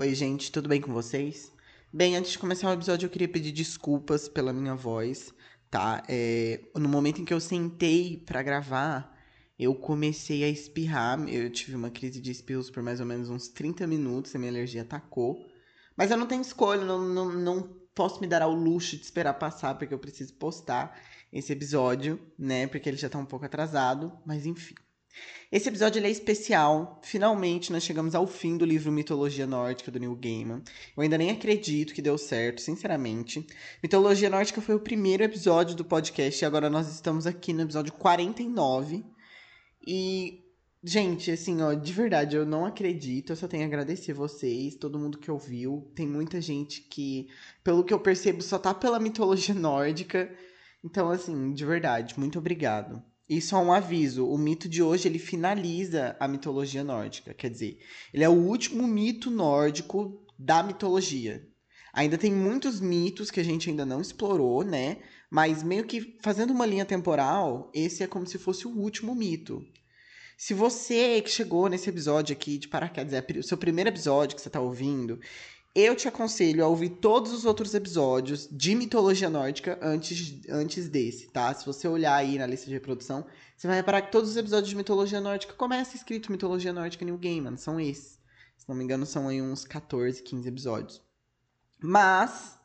Oi, gente, tudo bem com vocês? Bem, antes de começar o episódio, eu queria pedir desculpas pela minha voz, tá? É, no momento em que eu sentei para gravar, eu comecei a espirrar. Eu tive uma crise de espirros por mais ou menos uns 30 minutos, a minha alergia atacou. Mas eu não tenho escolha, não, não, não posso me dar ao luxo de esperar passar, porque eu preciso postar esse episódio, né? Porque ele já tá um pouco atrasado, mas enfim. Esse episódio é especial. Finalmente nós chegamos ao fim do livro Mitologia Nórdica do Neil Gaiman. Eu ainda nem acredito que deu certo, sinceramente. Mitologia Nórdica foi o primeiro episódio do podcast e agora nós estamos aqui no episódio 49. E Gente, assim, ó, de verdade, eu não acredito. Eu só tenho a agradecer vocês, todo mundo que ouviu. Tem muita gente que, pelo que eu percebo, só tá pela mitologia nórdica. Então, assim, de verdade, muito obrigado. E só um aviso, o mito de hoje ele finaliza a mitologia nórdica, quer dizer, ele é o último mito nórdico da mitologia. Ainda tem muitos mitos que a gente ainda não explorou, né? Mas meio que fazendo uma linha temporal, esse é como se fosse o último mito. Se você que chegou nesse episódio aqui de paraquedas, é o seu primeiro episódio que você está ouvindo, eu te aconselho a ouvir todos os outros episódios de mitologia nórdica antes, antes desse, tá? Se você olhar aí na lista de reprodução, você vai reparar que todos os episódios de mitologia nórdica começam escrito mitologia nórdica New Game, são esses. Se não me engano, são aí uns 14, 15 episódios. Mas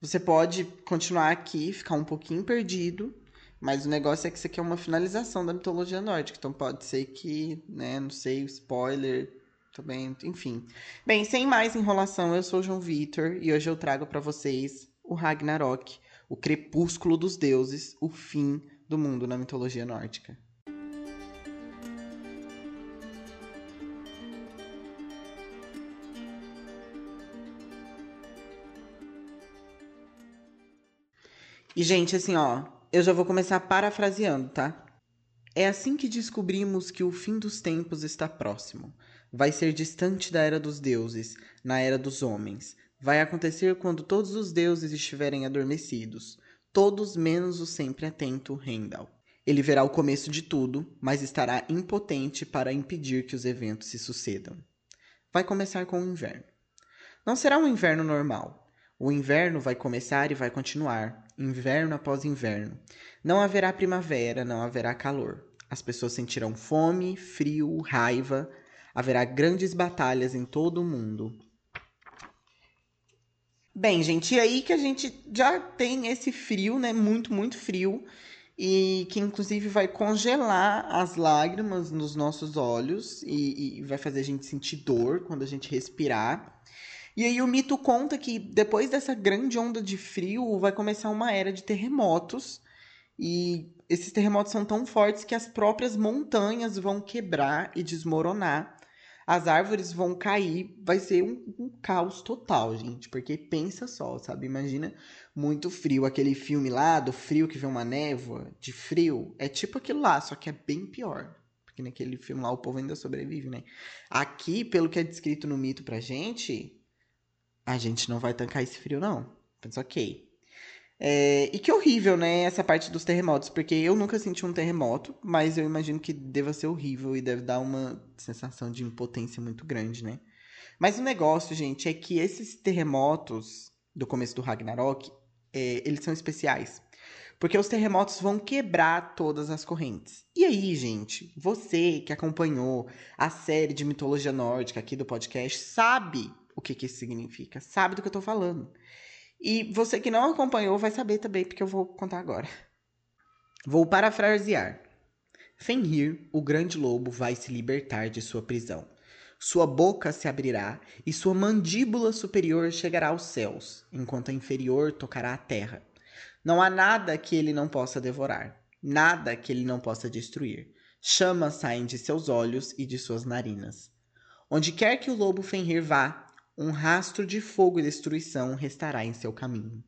você pode continuar aqui, ficar um pouquinho perdido, mas o negócio é que isso aqui é uma finalização da mitologia nórdica, então pode ser que, né, não sei, spoiler, também, enfim. Bem, sem mais enrolação, eu sou o João Vitor e hoje eu trago para vocês o Ragnarok, o crepúsculo dos deuses, o fim do mundo na mitologia nórdica. E, gente, assim, ó, eu já vou começar parafraseando, tá? É assim que descobrimos que o fim dos tempos está próximo. Vai ser distante da era dos deuses, na era dos homens. Vai acontecer quando todos os deuses estiverem adormecidos, todos menos o sempre atento Heimdall. Ele verá o começo de tudo, mas estará impotente para impedir que os eventos se sucedam. Vai começar com o inverno. Não será um inverno normal. O inverno vai começar e vai continuar, inverno após inverno. Não haverá primavera, não haverá calor. As pessoas sentirão fome, frio, raiva, haverá grandes batalhas em todo o mundo. Bem, gente, e aí que a gente já tem esse frio, né? Muito, muito frio. E que inclusive vai congelar as lágrimas nos nossos olhos e, e vai fazer a gente sentir dor quando a gente respirar. E aí o mito conta que depois dessa grande onda de frio vai começar uma era de terremotos. E esses terremotos são tão fortes que as próprias montanhas vão quebrar e desmoronar as árvores vão cair, vai ser um, um, caos total, gente. Porque pensa só, sabe? Imagina muito frio, aquele filme lá do frio que vê uma névoa de frio. É tipo aquilo lá, só que é bem pior. Porque naquele filme lá o povo ainda sobrevive, né? Aqui, pelo que é descrito no mito pra gente, a gente não vai tancar esse frio, não. Mas ok. É, e que horrível, né, essa parte dos terremotos, porque eu nunca senti um terremoto, mas eu imagino que deva ser horrível e deve dar uma sensação de impotência muito grande, né? Mas o negócio, gente, é que esses terremotos do começo do Ragnarok, é, eles são especiais. Porque os terremotos vão quebrar todas as correntes. E aí, gente, você que acompanhou a série de mitologia nórdica aqui do podcast, sabe o que, que isso significa, sabe do que eu tô falando. E você que não acompanhou vai saber também, porque eu vou contar agora. Vou parafrasear. Fenrir, o grande lobo, vai se libertar de sua prisão. Sua boca se abrirá e sua mandíbula superior chegará aos céus, enquanto a inferior tocará a terra. Não há nada que ele não possa devorar, nada que ele não possa destruir. Chamas saem de seus olhos e de suas narinas. Onde quer que o lobo Fenrir vá, um rastro de fogo e destruição restará em seu caminho.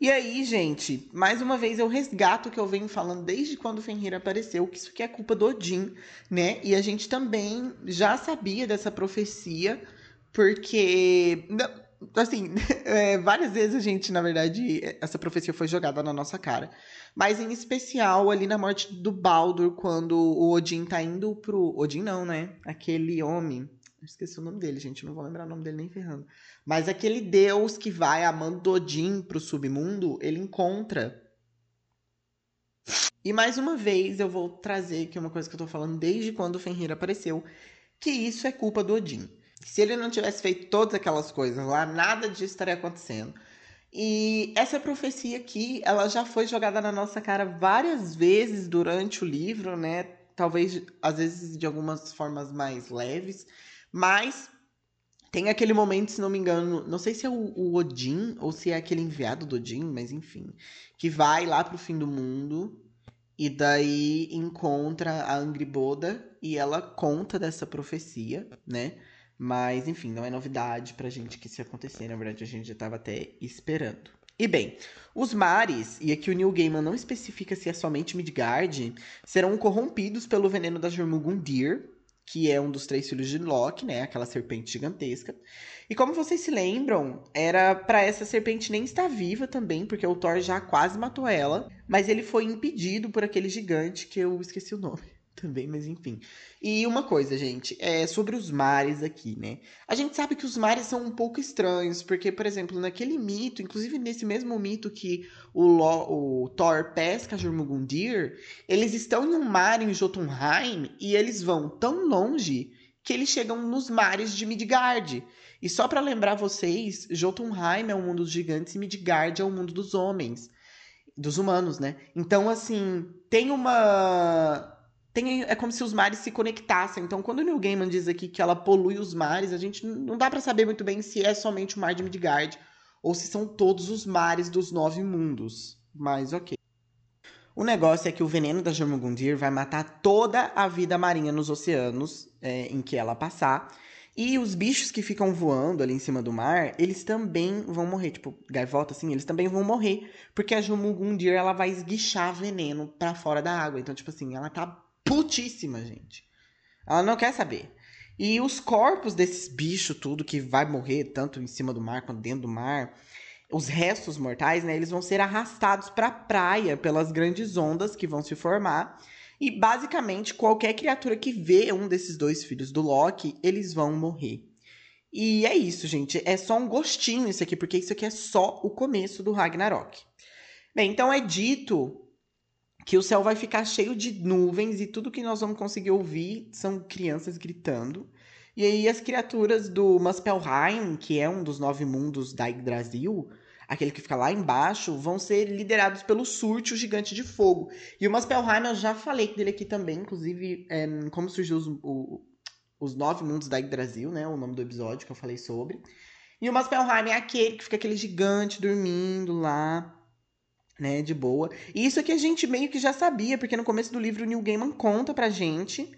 E aí, gente, mais uma vez eu resgato o que eu venho falando desde quando Fenrir apareceu, que isso aqui é culpa do Odin, né? E a gente também já sabia dessa profecia, porque, assim, é, várias vezes a gente, na verdade, essa profecia foi jogada na nossa cara. Mas em especial ali na morte do Baldur, quando o Odin tá indo pro. Odin não, né? Aquele homem. Esqueci o nome dele, gente. Não vou lembrar o nome dele nem ferrando. Mas aquele deus que vai amando Odin pro submundo, ele encontra. E mais uma vez eu vou trazer aqui uma coisa que eu tô falando desde quando o Fenrir apareceu, que isso é culpa do Odin. Se ele não tivesse feito todas aquelas coisas lá, nada disso estaria acontecendo. E essa profecia aqui, ela já foi jogada na nossa cara várias vezes durante o livro, né? Talvez, às vezes, de algumas formas mais leves. Mas tem aquele momento, se não me engano, não sei se é o, o Odin ou se é aquele enviado do Odin, mas enfim, que vai lá pro fim do mundo e daí encontra a Angriboda e ela conta dessa profecia, né? Mas, enfim, não é novidade pra gente que isso ia acontecer. Na verdade, a gente já estava até esperando. E bem, os mares, e aqui o Neil Gaiman não especifica se é somente Midgard, serão corrompidos pelo veneno da Jormungandr, que é um dos três filhos de Loki, né? Aquela serpente gigantesca. E como vocês se lembram, era para essa serpente nem estar viva também, porque o Thor já quase matou ela, mas ele foi impedido por aquele gigante que eu esqueci o nome também, mas enfim. E uma coisa, gente, é sobre os mares aqui, né? A gente sabe que os mares são um pouco estranhos, porque, por exemplo, naquele mito, inclusive nesse mesmo mito que o, Lo, o Thor pesca Jormungandr, eles estão em um mar em Jotunheim e eles vão tão longe que eles chegam nos mares de Midgard. E só para lembrar vocês, Jotunheim é o mundo dos gigantes e Midgard é o mundo dos homens, dos humanos, né? Então, assim, tem uma tem, é como se os mares se conectassem. Então, quando o Neil Gaiman diz aqui que ela polui os mares, a gente não dá para saber muito bem se é somente o mar de Midgard ou se são todos os mares dos nove mundos. Mas ok. O negócio é que o veneno da Jormungandr vai matar toda a vida marinha nos oceanos é, em que ela passar. E os bichos que ficam voando ali em cima do mar, eles também vão morrer. Tipo, gaivota, assim, eles também vão morrer. Porque a Jormungandr, ela vai esguichar veneno para fora da água. Então, tipo assim, ela tá putíssima, gente. Ela não quer saber. E os corpos desses bichos, tudo que vai morrer, tanto em cima do mar quanto dentro do mar, os restos mortais, né, eles vão ser arrastados para a praia pelas grandes ondas que vão se formar. E basicamente, qualquer criatura que vê um desses dois filhos do Loki, eles vão morrer. E é isso, gente. É só um gostinho isso aqui, porque isso aqui é só o começo do Ragnarok. Bem, então é dito que o céu vai ficar cheio de nuvens e tudo que nós vamos conseguir ouvir são crianças gritando. E aí as criaturas do Muspelheim, que é um dos nove mundos da Yggdrasil, aquele que fica lá embaixo, vão ser liderados pelo Surte, o gigante de fogo. E o Muspelheim, eu já falei dele aqui também, inclusive, é, como surgiu os, o, os nove mundos da Yggdrasil, né? O nome do episódio que eu falei sobre. E o Muspelheim é aquele que fica aquele gigante dormindo lá né, de boa. E isso aqui a gente meio que já sabia, porque no começo do livro o Neil Gaiman conta pra gente.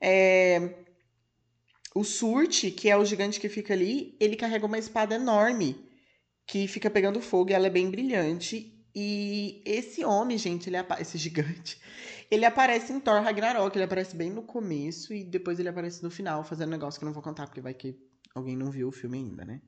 É... O Surte, que é o gigante que fica ali, ele carrega uma espada enorme que fica pegando fogo e ela é bem brilhante. E esse homem, gente, ele esse gigante, ele aparece em Thor Ragnarok, ele aparece bem no começo e depois ele aparece no final, fazendo um negócio que eu não vou contar, porque vai que alguém não viu o filme ainda, né?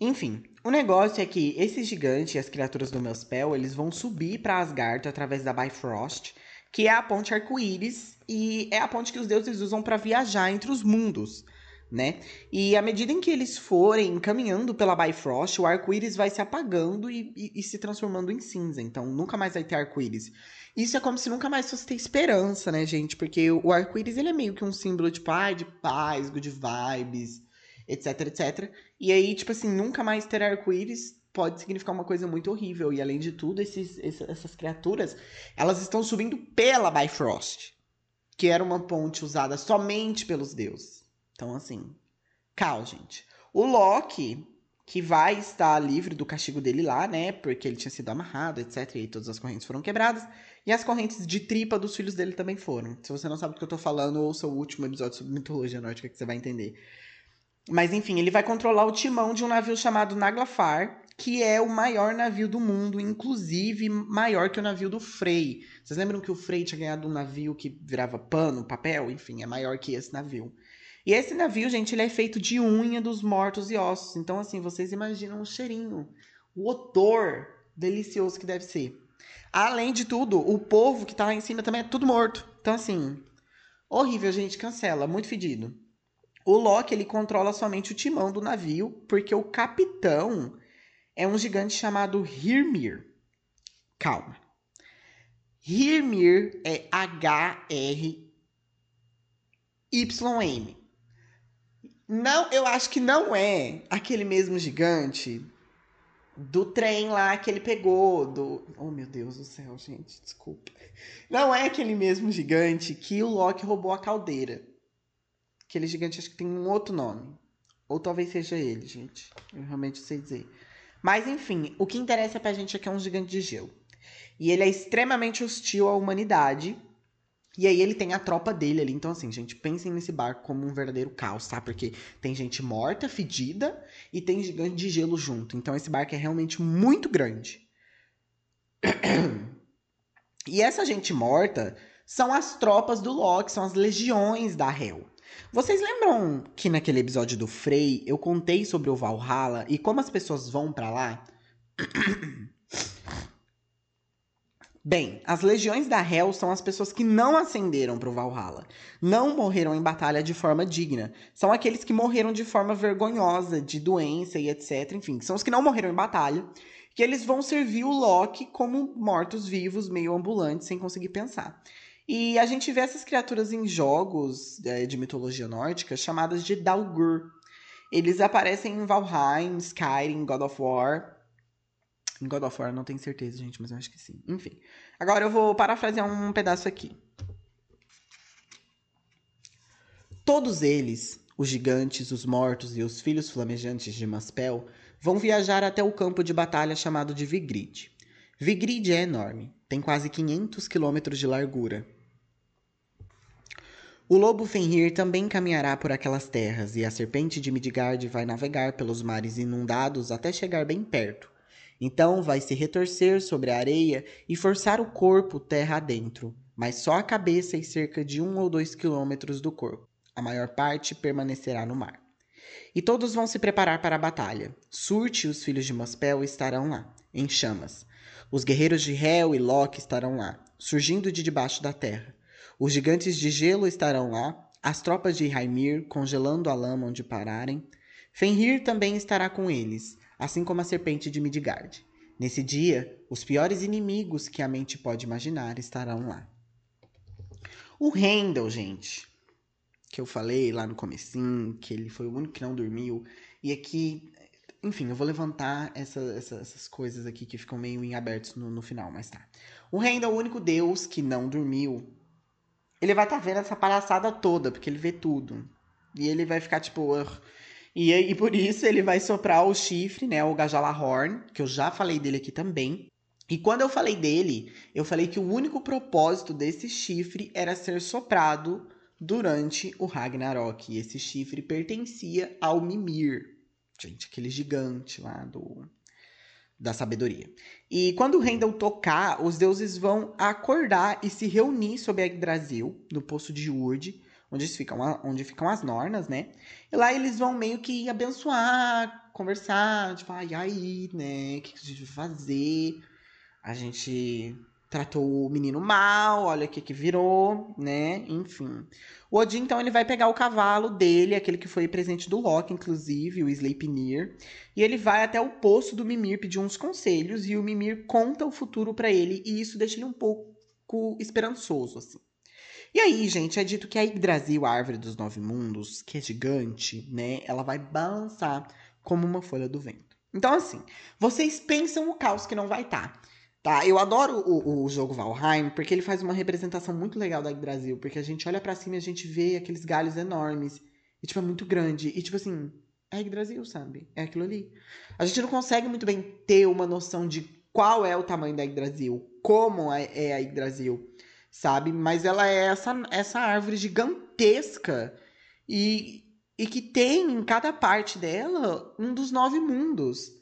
Enfim, o negócio é que esse gigante e as criaturas do Muspel, eles vão subir para Asgard através da Bifrost, que é a ponte arco-íris e é a ponte que os deuses usam para viajar entre os mundos, né? E à medida em que eles forem caminhando pela Bifrost, o arco-íris vai se apagando e, e, e, se transformando em cinza. Então, nunca mais vai ter arco-íris. Isso é como se nunca mais fosse ter esperança, né, gente? Porque o arco-íris ele é meio que um símbolo tipo, ai, de paz, good vibes, etc, etc. E aí, tipo assim, nunca mais ter arco-íris pode significar uma coisa muito horrível. E além de tudo, esses, essas criaturas, elas estão subindo pela Bifrost, que era uma ponte usada somente pelos deuses. Então, assim, caos, gente. O Loki, que vai estar livre do castigo dele lá, né? Porque ele tinha sido amarrado, etc. E todas as correntes foram quebradas. E as correntes de tripa dos filhos dele também foram. Se você não sabe do que eu tô falando, ouça o último episódio sobre mitologia nórdica que você vai entender. Mas enfim, ele vai controlar o timão de um navio chamado Naglafar, que é o maior navio do mundo, inclusive maior que o navio do Frey. Vocês lembram que o Frey tinha ganhado um navio que virava pano, papel? Enfim, é maior que esse navio. E esse navio, gente, ele é feito de unha dos mortos e ossos. Então, assim, vocês imaginam o cheirinho, o odor delicioso que deve ser. Além de tudo, o povo que tá lá em cima também é tudo morto. Então, assim, horrível, gente, cancela, muito fedido. O Loki ele controla somente o timão do navio, porque o capitão é um gigante chamado Hyrmir. Calma. Hyrmir é H-R-Y-M. Não, eu acho que não é aquele mesmo gigante do trem lá que ele pegou, do... Oh, meu Deus do céu, gente, desculpa. Não é aquele mesmo gigante que o Loki roubou a caldeira. Aquele gigante acho que tem um outro nome. Ou talvez seja ele, gente. Eu realmente sei dizer. Mas enfim, o que interessa pra gente é que é um gigante de gelo. E ele é extremamente hostil à humanidade. E aí ele tem a tropa dele ali. Então, assim, gente, pensem nesse barco como um verdadeiro caos, tá? Porque tem gente morta, fedida, e tem gigante de gelo junto. Então esse barco é realmente muito grande. E essa gente morta são as tropas do Loki, são as legiões da Hel. Vocês lembram que naquele episódio do Frey eu contei sobre o Valhalla e como as pessoas vão para lá? Bem, as legiões da Hel são as pessoas que não ascenderam para o Valhalla, não morreram em batalha de forma digna. São aqueles que morreram de forma vergonhosa, de doença e etc. Enfim, são os que não morreram em batalha, que eles vão servir o Loki como mortos-vivos, meio ambulantes, sem conseguir pensar. E a gente vê essas criaturas em jogos é, de mitologia nórdica chamadas de Dalgur. Eles aparecem em Valheim, Skyrim, God of War. Em God of War não tenho certeza, gente, mas eu acho que sim. Enfim. Agora eu vou parafrasear um pedaço aqui. Todos eles, os gigantes, os mortos e os filhos flamejantes de Maspel, vão viajar até o campo de batalha chamado de Vigrid. Vigrid é enorme, tem quase 500 quilômetros de largura, o lobo Fenrir também caminhará por aquelas terras, e a serpente de Midgard vai navegar pelos mares inundados até chegar bem perto. Então vai se retorcer sobre a areia e forçar o corpo terra adentro, mas só a cabeça e cerca de um ou dois quilômetros do corpo. A maior parte permanecerá no mar. E todos vão se preparar para a batalha. Surte e os filhos de Mospel estarão lá, em chamas. Os guerreiros de Hel e Loki estarão lá, surgindo de debaixo da terra. Os gigantes de gelo estarão lá, as tropas de Raimir congelando a lama onde pararem. Fenrir também estará com eles, assim como a serpente de Midgard. Nesse dia, os piores inimigos que a mente pode imaginar estarão lá. O Rendel, gente, que eu falei lá no comecinho, que ele foi o único que não dormiu, e aqui, enfim, eu vou levantar essa, essa, essas coisas aqui que ficam meio em abertos no, no final, mas tá. O Rendel o único deus que não dormiu, ele vai estar tá vendo essa palhaçada toda, porque ele vê tudo. E ele vai ficar tipo. E, e por isso ele vai soprar o chifre, né? O Gajalahorn, que eu já falei dele aqui também. E quando eu falei dele, eu falei que o único propósito desse chifre era ser soprado durante o Ragnarok. E esse chifre pertencia ao Mimir. Gente, aquele gigante lá do da sabedoria. E quando Rendel tocar, os deuses vão acordar e se reunir sob a Yggdrasil, no poço de Urd, onde ficam, onde ficam as Nornas, né? E lá eles vão meio que abençoar, conversar, tipo, ai, aí, né? O que a gente vai fazer? A gente tratou o menino mal, olha o que que virou, né? Enfim. O Odin, então, ele vai pegar o cavalo dele, aquele que foi presente do Loki, inclusive, o Sleipnir, e ele vai até o poço do Mimir pedir uns conselhos, e o Mimir conta o futuro para ele, e isso deixa ele um pouco esperançoso, assim. E aí, gente, é dito que a Yggdrasil, a árvore dos nove mundos, que é gigante, né? Ela vai balançar como uma folha do vento. Então, assim, vocês pensam o caos que não vai estar. Tá. Tá? Eu adoro o, o jogo Valheim porque ele faz uma representação muito legal da Brasil, porque a gente olha para cima e a gente vê aqueles galhos enormes e tipo é muito grande e tipo assim, é Brasil, sabe? É aquilo ali. A gente não consegue muito bem ter uma noção de qual é o tamanho da Brasil, como é, é a Brasil, sabe? Mas ela é essa essa árvore gigantesca e e que tem em cada parte dela um dos nove mundos.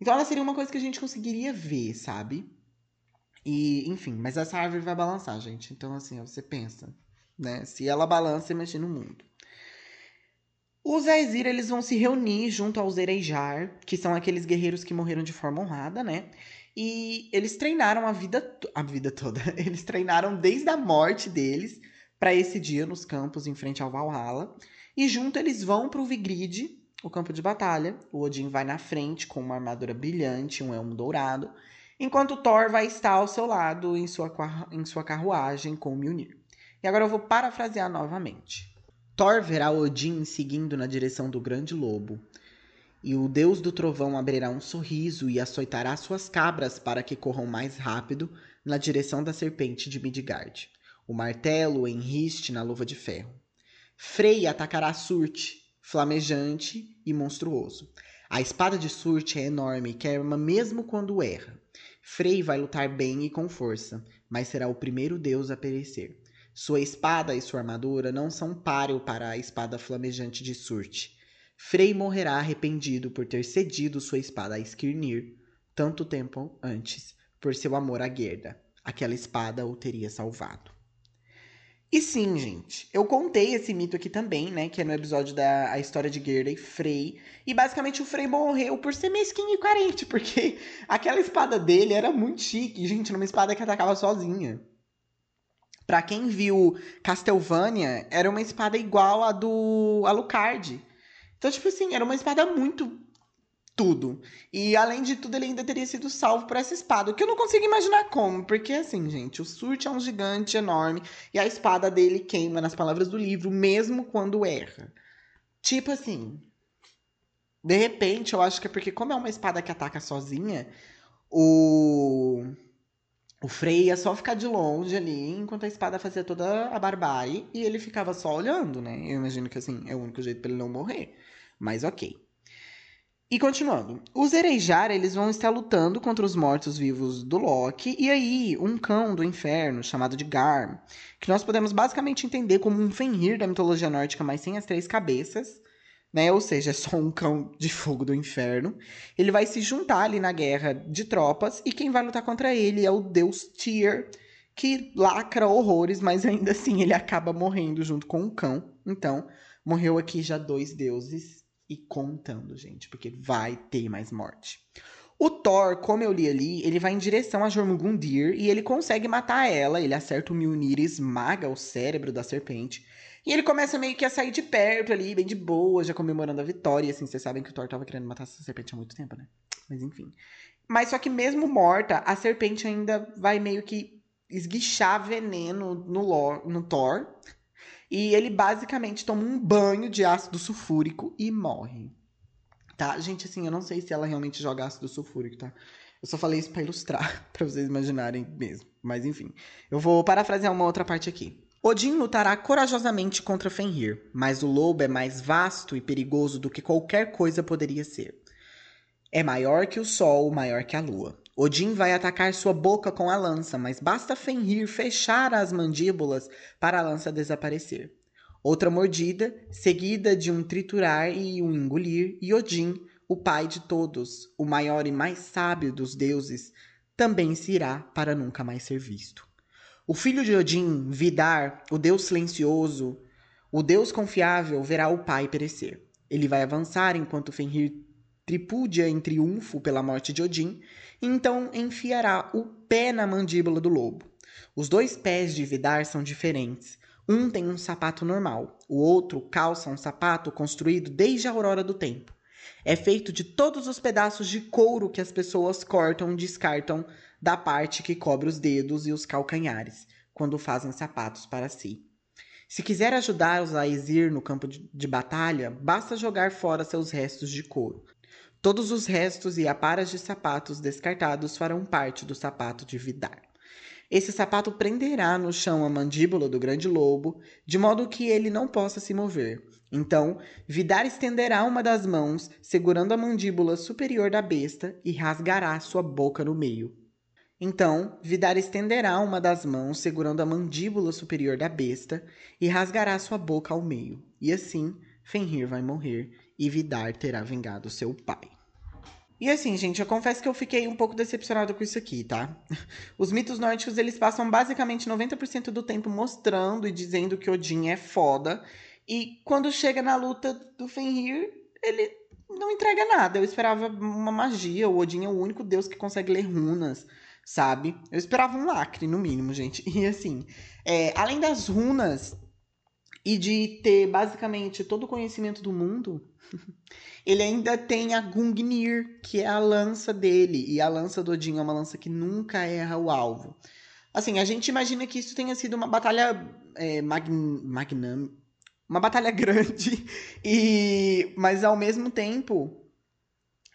Então ela seria uma coisa que a gente conseguiria ver, sabe? E, enfim, mas essa árvore vai balançar, gente. Então, assim, você pensa, né? Se ela balança, imagina o mundo. Os Aesir, eles vão se reunir junto aos Ereijar, que são aqueles guerreiros que morreram de forma honrada, né? E eles treinaram a vida, a vida toda. Eles treinaram desde a morte deles para esse dia nos campos em frente ao Valhalla. E junto eles vão pro Vigrid, o campo de batalha. O Odin vai na frente com uma armadura brilhante, um elmo dourado, enquanto Thor vai estar ao seu lado em sua, em sua carruagem com Mjolnir. E agora eu vou parafrasear novamente. Thor verá Odin seguindo na direção do grande lobo, e o deus do trovão abrirá um sorriso e açoitará suas cabras para que corram mais rápido na direção da serpente de Midgard. O martelo enriste na luva de ferro. Frey atacará Surt, flamejante e monstruoso. A espada de Surt é enorme e queima mesmo quando erra. Frey vai lutar bem e com força, mas será o primeiro deus a perecer. Sua espada e sua armadura não são páreo para a espada flamejante de Surt. Frey morrerá arrependido por ter cedido sua espada a Skirnir tanto tempo antes, por seu amor à Gerda. Aquela espada o teria salvado. E sim, gente, eu contei esse mito aqui também, né? Que é no episódio da a história de Gerda e Frey. E basicamente o Frey morreu por ser mesquinho e carente, porque aquela espada dele era muito chique, gente, numa espada que atacava sozinha. Pra quem viu Castlevania, era uma espada igual a do Alucard. Então, tipo assim, era uma espada muito tudo. E além de tudo, ele ainda teria sido salvo por essa espada. O que eu não consigo imaginar como, porque assim, gente, o Surt é um gigante enorme e a espada dele queima, nas palavras do livro, mesmo quando erra. Tipo assim. De repente, eu acho que é porque, como é uma espada que ataca sozinha, o o Frey ia só ficar de longe ali, enquanto a espada fazia toda a barbárie, e ele ficava só olhando, né? Eu imagino que assim, é o único jeito para ele não morrer. Mas ok. E continuando, os Ereijar, eles vão estar lutando contra os mortos-vivos do Loki, e aí um cão do inferno, chamado de Garm, que nós podemos basicamente entender como um Fenrir da mitologia nórdica, mas sem as três cabeças, né? Ou seja, é só um cão de fogo do inferno. Ele vai se juntar ali na guerra de tropas e quem vai lutar contra ele é o deus Tyr, que lacra horrores, mas ainda assim ele acaba morrendo junto com o cão. Então, morreu aqui já dois deuses e contando, gente, porque vai ter mais morte. O Thor, como eu li ali, ele vai em direção a Jormungundir e ele consegue matar ela. Ele acerta o Mjolnir e esmaga o cérebro da serpente. E ele começa meio que a sair de perto ali, bem de boa, já comemorando a vitória. Assim, vocês sabem que o Thor tava querendo matar essa serpente há muito tempo, né? Mas enfim. Mas só que mesmo morta, a serpente ainda vai meio que esguichar veneno no, no Thor. E ele basicamente toma um banho de ácido sulfúrico e morre. Tá? Gente, assim, eu não sei se ela realmente joga ácido sulfúrico, tá? Eu só falei isso para ilustrar, para vocês imaginarem mesmo. Mas enfim. Eu vou parafrasear uma outra parte aqui. Odin lutará corajosamente contra Fenrir, mas o lobo é mais vasto e perigoso do que qualquer coisa poderia ser. É maior que o sol, maior que a lua. Odin vai atacar sua boca com a lança, mas basta Fenrir fechar as mandíbulas para a lança desaparecer. Outra mordida, seguida de um triturar e um engolir, e Odin, o pai de todos, o maior e mais sábio dos deuses, também se irá para nunca mais ser visto. O filho de Odin, Vidar, o deus silencioso, o deus confiável, verá o pai perecer. Ele vai avançar enquanto Fenrir tripúdia em triunfo pela morte de Odin, então enfiará o pé na mandíbula do lobo. Os dois pés de Vidar são diferentes. Um tem um sapato normal, o outro calça um sapato construído desde a aurora do tempo. É feito de todos os pedaços de couro que as pessoas cortam e descartam da parte que cobre os dedos e os calcanhares, quando fazem sapatos para si. Se quiser ajudá-los a exir no campo de batalha, basta jogar fora seus restos de couro. Todos os restos e aparas de sapatos descartados farão parte do sapato de Vidar. Esse sapato prenderá no chão a mandíbula do grande lobo, de modo que ele não possa se mover. Então, Vidar estenderá uma das mãos, segurando a mandíbula superior da besta, e rasgará sua boca no meio. Então, Vidar estenderá uma das mãos, segurando a mandíbula superior da besta, e rasgará sua boca ao meio. E assim, Fenrir vai morrer e Vidar terá vingado seu pai. E assim, gente, eu confesso que eu fiquei um pouco decepcionado com isso aqui, tá? Os mitos nórdicos, eles passam basicamente 90% do tempo mostrando e dizendo que Odin é foda. E quando chega na luta do Fenrir, ele não entrega nada. Eu esperava uma magia. O Odin é o único deus que consegue ler runas sabe? Eu esperava um lacre, no mínimo, gente. E assim, é, além das runas, e de ter basicamente todo o conhecimento do mundo, ele ainda tem a Gungnir, que é a lança dele. E a lança do Odin é uma lança que nunca erra o alvo. Assim, a gente imagina que isso tenha sido uma batalha é, uma batalha grande, e mas ao mesmo tempo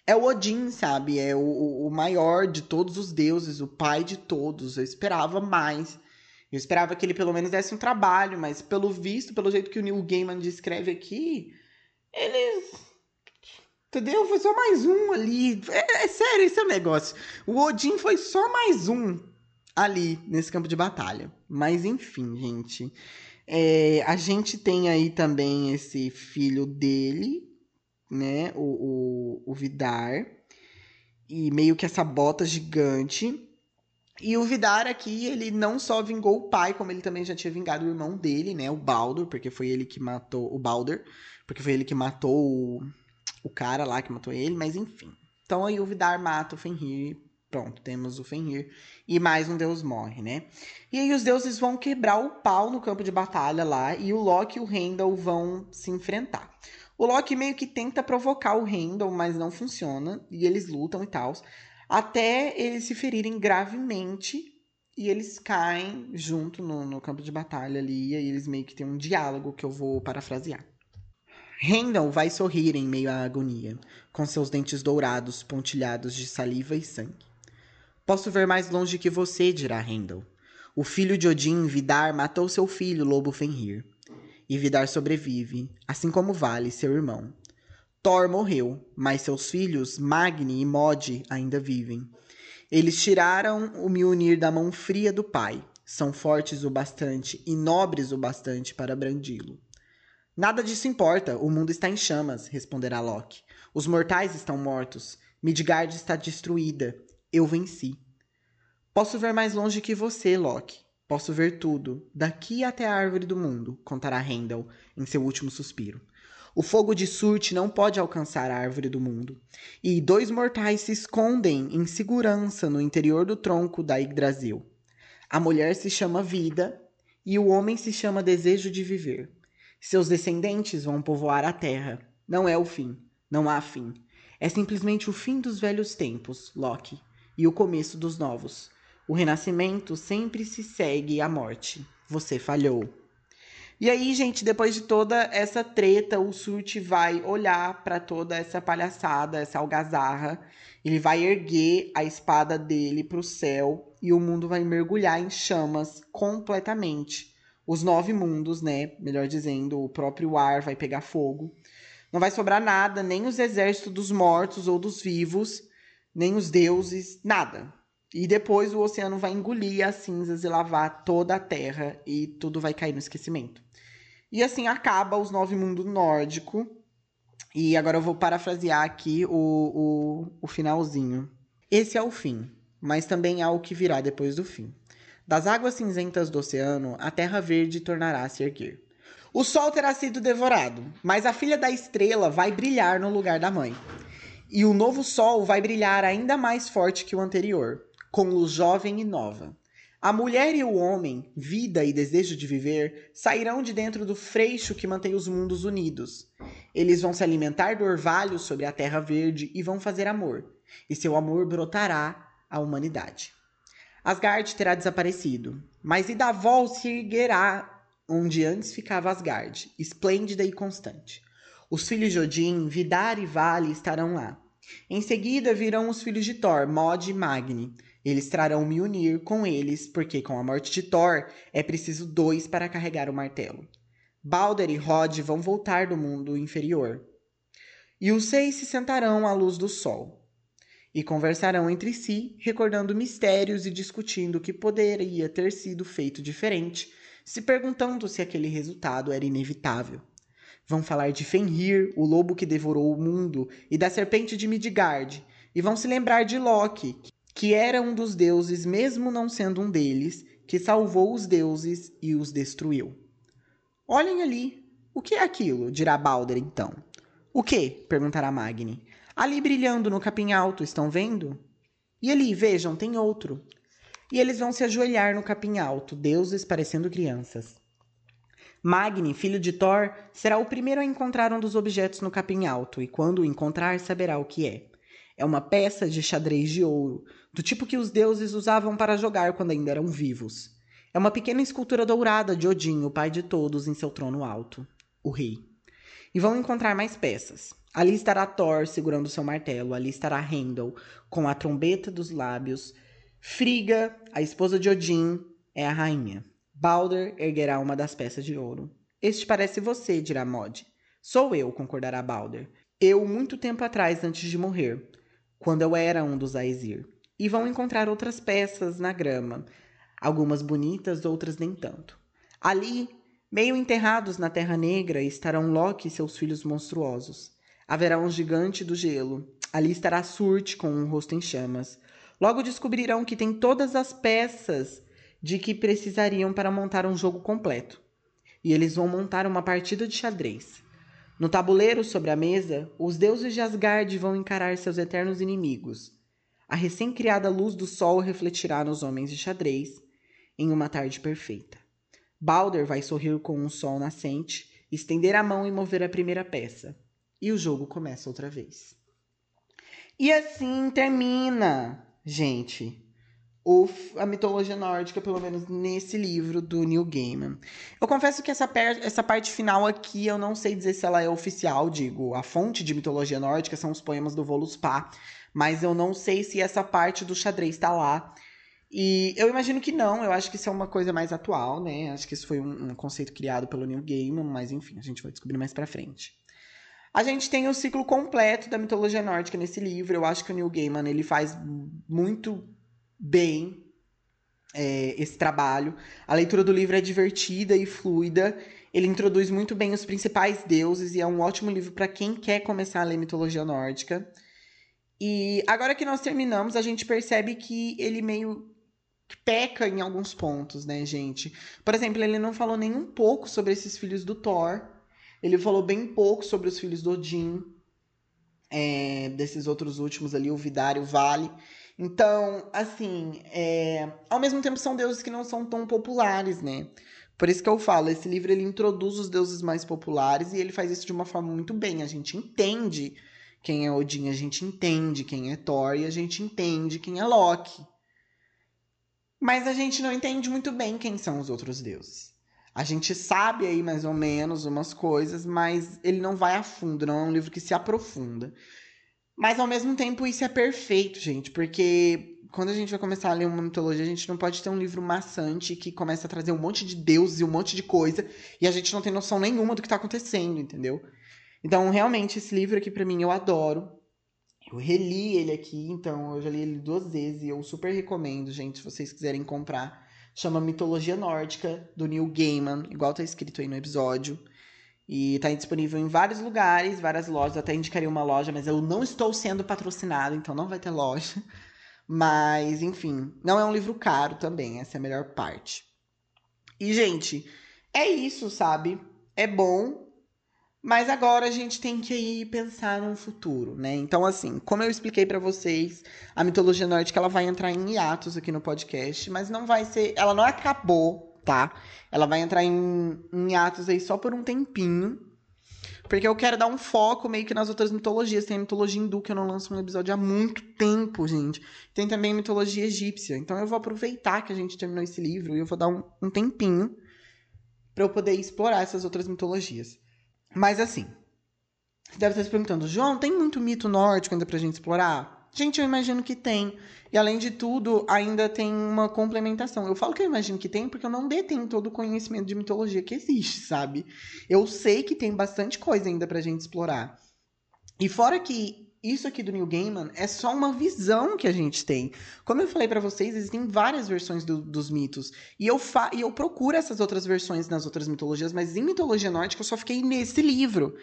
é o Odin, sabe? É o, o maior de todos os deuses, o pai de todos. Eu esperava mais. Eu esperava que ele pelo menos desse um trabalho, mas pelo visto, pelo jeito que o Neil Gaiman descreve aqui, eles. Entendeu? Foi só mais um ali. É, é sério, esse é o negócio. O Odin foi só mais um ali nesse campo de batalha. Mas enfim, gente. É, a gente tem aí também esse filho dele, né? O, o, o Vidar. E meio que essa bota gigante. E o Vidar aqui, ele não só vingou o pai, como ele também já tinha vingado o irmão dele, né? O Baldur, porque foi ele que matou. O Baldur, porque foi ele que matou o, o cara lá que matou ele, mas enfim. Então aí o Vidar mata o Fenrir. Pronto, temos o Fenrir. E mais um deus morre, né? E aí os deuses vão quebrar o pau no campo de batalha lá. E o Loki e o Heimdall vão se enfrentar. O Loki meio que tenta provocar o Heimdall, mas não funciona. E eles lutam e tal até eles se ferirem gravemente e eles caem junto no, no campo de batalha ali, e aí eles meio que têm um diálogo que eu vou parafrasear. Randall vai sorrir em meio à agonia, com seus dentes dourados pontilhados de saliva e sangue. Posso ver mais longe que você, dirá Randall. O filho de Odin, Vidar, matou seu filho, Lobo Fenrir. E Vidar sobrevive, assim como Vale, seu irmão. Thor morreu, mas seus filhos, Magni e Mod, ainda vivem. Eles tiraram o Mjolnir da mão fria do pai. São fortes o bastante e nobres o bastante para brandi-lo. Nada disso importa, o mundo está em chamas, responderá Loki. Os mortais estão mortos. Midgard está destruída. Eu venci. Posso ver mais longe que você, Loki. Posso ver tudo, daqui até a árvore do mundo, contará Heimdall em seu último suspiro. O fogo de Surte não pode alcançar a árvore do mundo. E dois mortais se escondem em segurança no interior do tronco da Yggdrasil. A mulher se chama Vida e o homem se chama Desejo de Viver. Seus descendentes vão povoar a terra. Não é o fim. Não há fim. É simplesmente o fim dos velhos tempos, Loki, e o começo dos novos. O renascimento sempre se segue à morte. Você falhou. E aí, gente, depois de toda essa treta, o Surt vai olhar para toda essa palhaçada, essa algazarra. Ele vai erguer a espada dele para o céu e o mundo vai mergulhar em chamas completamente. Os nove mundos, né? Melhor dizendo, o próprio ar vai pegar fogo. Não vai sobrar nada, nem os exércitos dos mortos ou dos vivos, nem os deuses, nada. E depois o oceano vai engolir as cinzas e lavar toda a terra e tudo vai cair no esquecimento. E assim acaba os nove mundos nórdico. E agora eu vou parafrasear aqui o, o, o finalzinho. Esse é o fim, mas também há o que virá depois do fim. Das águas cinzentas do oceano, a terra verde tornará a se erguer. O sol terá sido devorado, mas a filha da estrela vai brilhar no lugar da mãe. E o novo sol vai brilhar ainda mais forte que o anterior, com luz jovem e nova. A mulher e o homem, vida e desejo de viver, sairão de dentro do freixo que mantém os mundos unidos. Eles vão se alimentar do orvalho sobre a terra verde e vão fazer amor, e seu amor brotará a humanidade. Asgard terá desaparecido, mas Idavol se erguerá onde antes ficava Asgard, esplêndida e constante. Os filhos de Odin, Vidar e Vale estarão lá. Em seguida virão os filhos de Thor, Mod e Magni, eles trarão Mjolnir com eles, porque com a morte de Thor é preciso dois para carregar o martelo. Balder e Rod vão voltar do mundo inferior. E os seis se sentarão à luz do sol e conversarão entre si, recordando mistérios e discutindo o que poderia ter sido feito diferente, se perguntando se aquele resultado era inevitável. Vão falar de Fenrir, o lobo que devorou o mundo, e da serpente de Midgard, e vão se lembrar de Loki, que era um dos deuses, mesmo não sendo um deles, que salvou os deuses e os destruiu. Olhem ali. O que é aquilo? dirá Balder então. O que? perguntará Magni. Ali brilhando no capim alto, estão vendo? E ali, vejam, tem outro. E eles vão se ajoelhar no capim alto, deuses parecendo crianças. Magni, filho de Thor, será o primeiro a encontrar um dos objetos no capim alto, e quando o encontrar, saberá o que é. É uma peça de xadrez de ouro, do tipo que os deuses usavam para jogar quando ainda eram vivos. É uma pequena escultura dourada de Odin, o pai de todos, em seu trono alto, o rei. E vão encontrar mais peças. Ali estará Thor segurando seu martelo, ali estará Heimdall com a trombeta dos lábios. Frigga, a esposa de Odin, é a rainha. Balder erguerá uma das peças de ouro. Este parece você, dirá Mod. Sou eu, concordará Balder. Eu, muito tempo atrás, antes de morrer, quando eu era um dos Aesir. E vão encontrar outras peças na grama, algumas bonitas, outras nem tanto. Ali, meio enterrados na Terra Negra, estarão Loki e seus filhos monstruosos. Haverá um gigante do gelo. Ali estará Surt com um rosto em chamas. Logo descobrirão que tem todas as peças de que precisariam para montar um jogo completo. E eles vão montar uma partida de xadrez. No tabuleiro sobre a mesa, os deuses de Asgard vão encarar seus eternos inimigos. A recém-criada luz do sol refletirá nos homens de xadrez em uma tarde perfeita. Balder vai sorrir com um sol nascente, estender a mão e mover a primeira peça. E o jogo começa outra vez. E assim termina, gente, ou a mitologia nórdica, pelo menos nesse livro do Neil Gaiman. Eu confesso que essa, essa parte final aqui eu não sei dizer se ela é oficial, digo, a fonte de mitologia nórdica são os poemas do Voluspa, mas eu não sei se essa parte do xadrez está lá. E eu imagino que não, eu acho que isso é uma coisa mais atual, né? Acho que isso foi um, um conceito criado pelo Neil Gaiman, mas enfim, a gente vai descobrir mais pra frente. A gente tem o ciclo completo da mitologia nórdica nesse livro. Eu acho que o Neil Gaiman ele faz muito bem é, esse trabalho. A leitura do livro é divertida e fluida. Ele introduz muito bem os principais deuses e é um ótimo livro para quem quer começar a ler mitologia nórdica. E agora que nós terminamos, a gente percebe que ele meio peca em alguns pontos, né, gente? Por exemplo, ele não falou nem um pouco sobre esses filhos do Thor. Ele falou bem pouco sobre os filhos do Odin. É, desses outros últimos ali, o Vidar e o Vale. Então, assim, é... ao mesmo tempo são deuses que não são tão populares, né? Por isso que eu falo, esse livro ele introduz os deuses mais populares e ele faz isso de uma forma muito bem. A gente entende quem é Odin, a gente entende quem é Thor e a gente entende quem é Loki. Mas a gente não entende muito bem quem são os outros deuses. A gente sabe aí mais ou menos umas coisas, mas ele não vai a fundo, não é um livro que se aprofunda. Mas ao mesmo tempo isso é perfeito, gente, porque quando a gente vai começar a ler uma mitologia, a gente não pode ter um livro maçante que começa a trazer um monte de deuses e um monte de coisa e a gente não tem noção nenhuma do que tá acontecendo, entendeu? Então, realmente, esse livro aqui para mim eu adoro. Eu reli ele aqui, então eu já li ele duas vezes e eu super recomendo, gente, se vocês quiserem comprar. Chama Mitologia Nórdica, do Neil Gaiman, igual tá escrito aí no episódio. E tá disponível em vários lugares, várias lojas. Eu até indicaria uma loja, mas eu não estou sendo patrocinado, então não vai ter loja. Mas, enfim, não é um livro caro também, essa é a melhor parte. E, gente, é isso, sabe? É bom, mas agora a gente tem que ir pensar no futuro, né? Então, assim, como eu expliquei para vocês, a mitologia nórdica ela vai entrar em hiatos aqui no podcast, mas não vai ser. Ela não acabou tá? Ela vai entrar em, em atos aí só por um tempinho. Porque eu quero dar um foco meio que nas outras mitologias. Tem a mitologia hindu, que eu não lanço um episódio há muito tempo, gente. Tem também a mitologia egípcia. Então eu vou aproveitar que a gente terminou esse livro e eu vou dar um, um tempinho para eu poder explorar essas outras mitologias. Mas assim, você deve estar se perguntando, João, tem muito mito nórdico ainda pra gente explorar? Gente, eu imagino que tem. E além de tudo, ainda tem uma complementação. Eu falo que eu imagino que tem porque eu não detenho todo o conhecimento de mitologia que existe, sabe? Eu sei que tem bastante coisa ainda pra gente explorar. E fora que isso aqui do Neil Gaiman é só uma visão que a gente tem. Como eu falei para vocês, existem várias versões do, dos mitos. E eu, fa e eu procuro essas outras versões nas outras mitologias, mas em mitologia nórdica eu só fiquei nesse livro.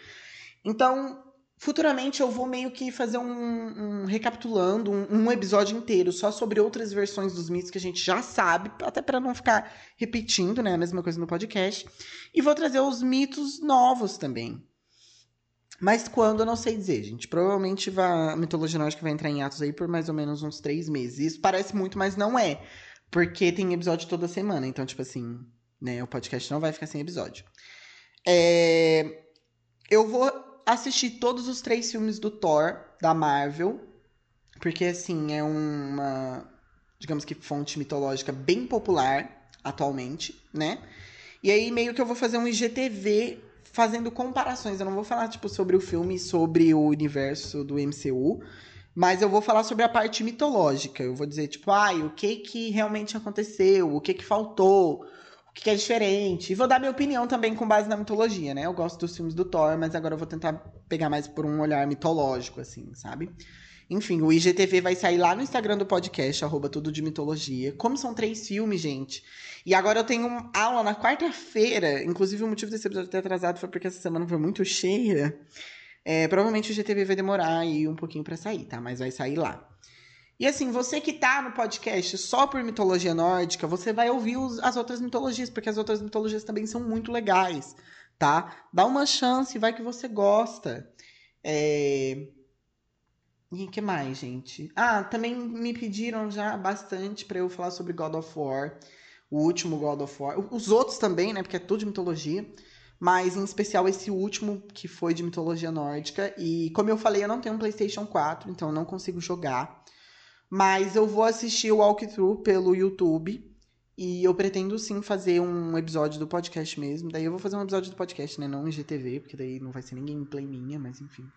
Então, Futuramente eu vou meio que fazer um, um recapitulando um, um, episódio inteiro só sobre outras versões dos mitos que a gente já sabe, até para não ficar repetindo, né, a mesma coisa no podcast. E vou trazer os mitos novos também. Mas quando eu não sei dizer, gente. Provavelmente vai, a mitologia nórdica vai entrar em atos aí por mais ou menos uns três meses. Isso parece muito, mas não é. Porque tem episódio toda semana. Então, tipo assim, né? O podcast não vai ficar sem episódio. É... Eu vou assistir todos os três filmes do Thor, da Marvel, porque, assim, é uma, digamos que, fonte mitológica bem popular atualmente, né? E aí, meio que eu vou fazer um IGTV fazendo comparações. Eu não vou falar, tipo, sobre o filme, sobre o universo do MCU, mas eu vou falar sobre a parte mitológica. Eu vou dizer, tipo, ai, ah, o que que realmente aconteceu, o que que faltou, que, é diferente. E vou dar minha opinião também com base na mitologia, né? Eu gosto dos filmes do Thor, mas agora eu vou tentar pegar mais por um olhar mitológico, assim, sabe? Enfim, o IGTV vai sair lá no Instagram do podcast, arroba tudo de mitologia. Como são três filmes, gente. E agora eu tenho aula na quarta-feira. Inclusive, o motivo desse episódio ter atrasado foi porque essa semana foi muito cheia. É, provavelmente o IGTV vai demorar aí um pouquinho para sair, tá? Mas vai sair lá. E assim, você que tá no podcast só por mitologia nórdica, você vai ouvir os, as outras mitologias, porque as outras mitologias também são muito legais, tá? Dá uma chance, vai que você gosta. É... E que mais, gente? Ah, também me pediram já bastante para eu falar sobre God of War, o último God of War. Os outros também, né? Porque é tudo de mitologia. Mas em especial esse último, que foi de mitologia nórdica. E como eu falei, eu não tenho um PlayStation 4, então eu não consigo jogar. Mas eu vou assistir o walkthrough pelo YouTube. E eu pretendo sim fazer um episódio do podcast mesmo. Daí eu vou fazer um episódio do podcast, né? Não em GTV, porque daí não vai ser nem gameplay minha, mas enfim.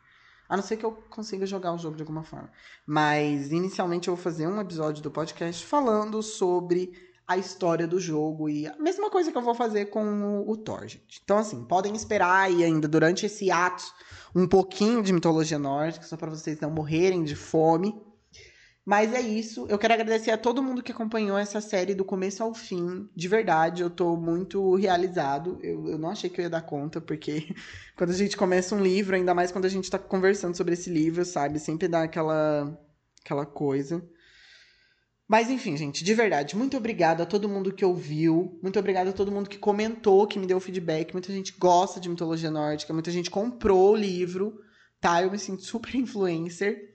A não ser que eu consiga jogar o jogo de alguma forma. Mas, inicialmente, eu vou fazer um episódio do podcast falando sobre a história do jogo e a mesma coisa que eu vou fazer com o, o Thor, gente. Então, assim, podem esperar aí ainda durante esse ato um pouquinho de mitologia nórdica, só para vocês não morrerem de fome. Mas é isso. Eu quero agradecer a todo mundo que acompanhou essa série do começo ao fim. De verdade, eu tô muito realizado. Eu, eu não achei que eu ia dar conta, porque quando a gente começa um livro, ainda mais quando a gente tá conversando sobre esse livro, sabe? Sempre dá aquela, aquela coisa. Mas enfim, gente, de verdade, muito obrigado a todo mundo que ouviu, muito obrigado a todo mundo que comentou, que me deu feedback. Muita gente gosta de mitologia nórdica, muita gente comprou o livro, tá? Eu me sinto super influencer.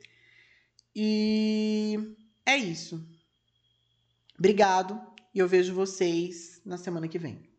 E é isso. Obrigado e eu vejo vocês na semana que vem.